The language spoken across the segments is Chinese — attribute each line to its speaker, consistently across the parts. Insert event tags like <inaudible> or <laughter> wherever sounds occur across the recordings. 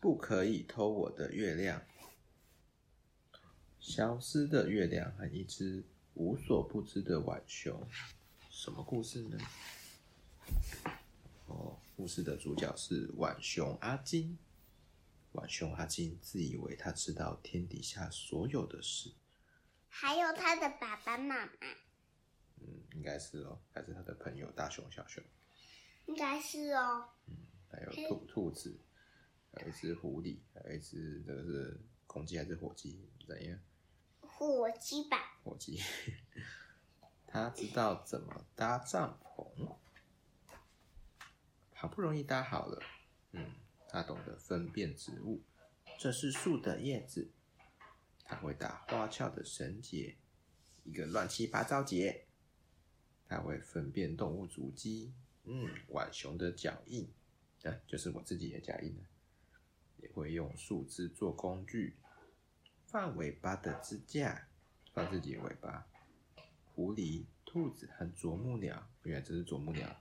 Speaker 1: 不可以偷我的月亮。消失的月亮和一只无所不知的浣熊，什么故事呢？哦，故事的主角是浣熊阿金。浣熊阿金自以为他知道天底下所有的事，
Speaker 2: 还有他的爸爸妈妈。
Speaker 1: 嗯，应该是哦，还是他的朋友大熊、小熊。
Speaker 2: 应该是哦。
Speaker 1: 嗯，还有兔兔子，还有一只狐狸，还有一只这个是公鸡还是火鸡？怎样？
Speaker 2: 火鸡吧。
Speaker 1: 火鸡。<laughs> 他知道怎么搭帐篷，好不容易搭好了。嗯。他懂得分辨植物，这是树的叶子。他会打花俏的绳结，一个乱七八糟结。他会分辨动物足迹，嗯，浣熊的脚印，啊，就是我自己的脚印。也会用树枝做工具，放尾巴的支架，放自己的尾巴。狐狸、兔子和啄木鸟，原来这是啄木鸟，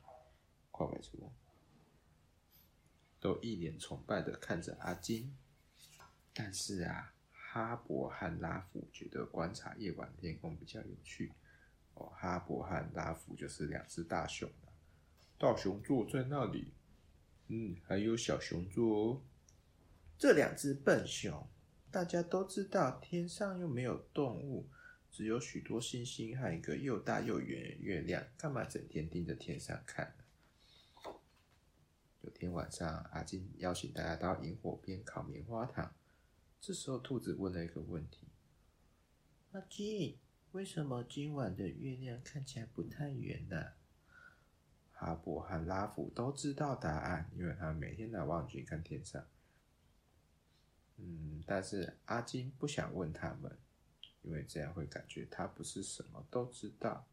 Speaker 1: 快快出。都一脸崇拜的看着阿金，但是啊，哈勃和拉夫觉得观察夜晚天空比较有趣。哦，哈勃和拉夫就是两只大熊，大熊坐在那里，嗯，还有小熊坐哦。这两只笨熊，大家都知道，天上又没有动物，只有许多星星和一个又大又圆的月亮，干嘛整天盯着天上看？有天晚上，阿金邀请大家到萤火边烤棉花糖。这时候，兔子问了一个问题：“阿金，为什么今晚的月亮看起来不太圆呢？”哈勃和拉夫都知道答案，因为他们每天拿望远镜看天上。嗯，但是阿金不想问他们，因为这样会感觉他不是什么都知道，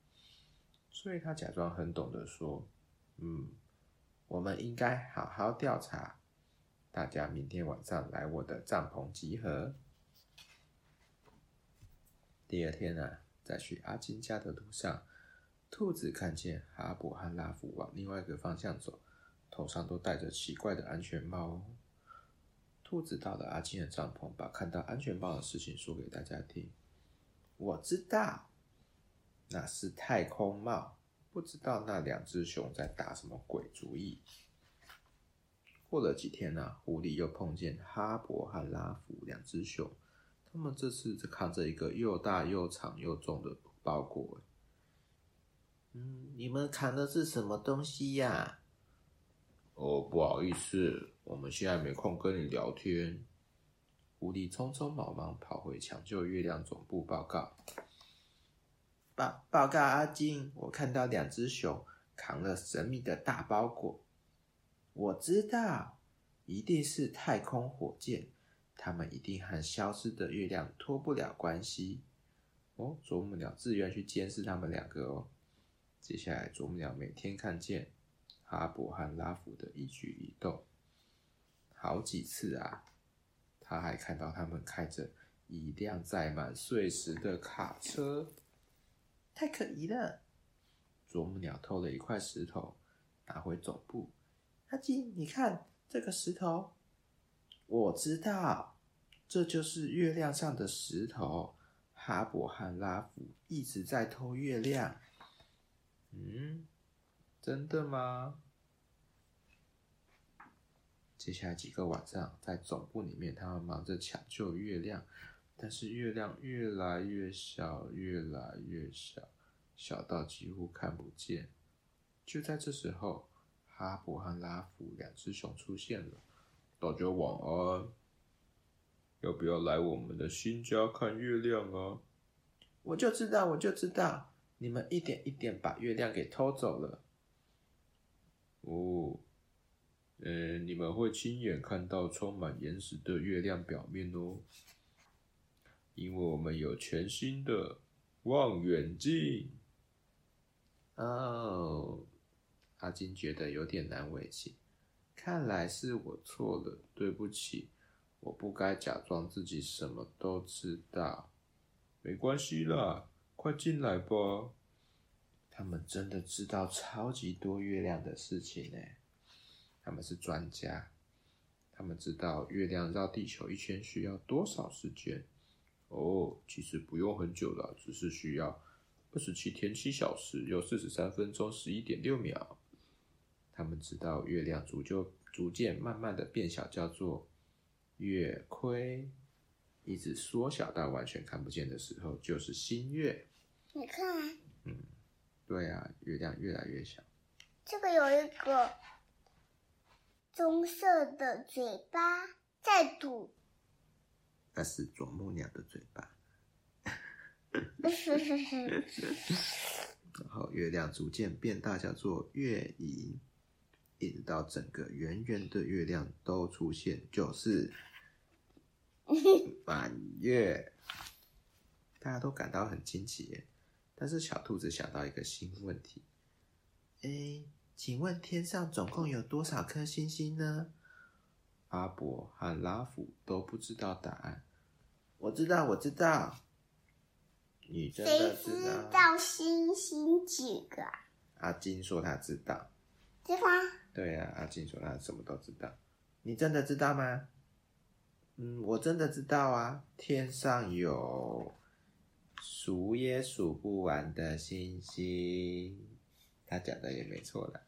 Speaker 1: 所以他假装很懂得说：“嗯。”我们应该好好调查。大家明天晚上来我的帐篷集合。第二天啊，在去阿金家的路上，兔子看见哈勃和拉夫往另外一个方向走，头上都戴着奇怪的安全帽。兔子到了阿金的帐篷，把看到安全帽的事情说给大家听。我知道，那是太空帽。不知道那两只熊在打什么鬼主意。过了几天呢、狐狸又碰见哈勃和拉夫两只熊，他们这次只扛着一个又大又长又重的包裹。嗯，你们扛的是什么东西呀、哦，不好意思，我们现在没空跟你聊天。狐狸匆匆忙忙跑回抢救月亮总部报告。报报告阿金，我看到两只熊扛了神秘的大包裹。我知道，一定是太空火箭，他们一定和消失的月亮脱不了关系。哦，啄木鸟自愿去监视他们两个哦。接下来，啄木鸟每天看见哈勃和拉夫的一举一动，好几次啊，他还看到他们开着一辆载满碎石的卡车。太可疑了！啄木鸟偷了一块石头，拿回总部。阿基，你看这个石头。我知道，这就是月亮上的石头。哈勃和拉夫一直在偷月亮。嗯，真的吗？接下来几个晚上，在总部里面，他们忙着抢救月亮。但是月亮越来越小，越来越小，小到几乎看不见。就在这时候，哈勃和拉夫两只熊出现了。大家晚安，要不要来我们的新家看月亮啊？我就知道，我就知道，你们一点一点把月亮给偷走了。哦，嗯，你们会亲眼看到充满岩石的月亮表面哦。因为我们有全新的望远镜。哦，阿金觉得有点难为情。看来是我错了，对不起，我不该假装自己什么都知道。没关系啦，快进来吧。他们真的知道超级多月亮的事情呢。他们是专家，他们知道月亮绕地球一圈需要多少时间？哦，其实不用很久了，只是需要二十七天七小时又四十三分钟十一点六秒。他们知道月亮逐就逐渐慢慢的变小，叫做月亏，一直缩小到完全看不见的时候，就是新月。
Speaker 2: 你看，
Speaker 1: 嗯，对啊，月亮越来越小。
Speaker 2: 这个有一个棕色的嘴巴在吐，
Speaker 1: 那是啄木鸟的嘴巴。<laughs> 然后月亮逐渐变大，叫做月影，一直到整个圆圆的月亮都出现，就是 <laughs> 满月。大家都感到很惊奇耶，但是小兔子想到一个新问题：哎，请问天上总共有多少颗星星呢？阿伯和拉夫都不知道答案。我知道，我知道。你真的知道？
Speaker 2: 谁知道星星几个？
Speaker 1: 阿金说他知道。
Speaker 2: 知道。
Speaker 1: 对呀、啊，阿金说他什么都知道。你真的知道吗？嗯，我真的知道啊。天上有数也数不完的星星。他讲的也没错了。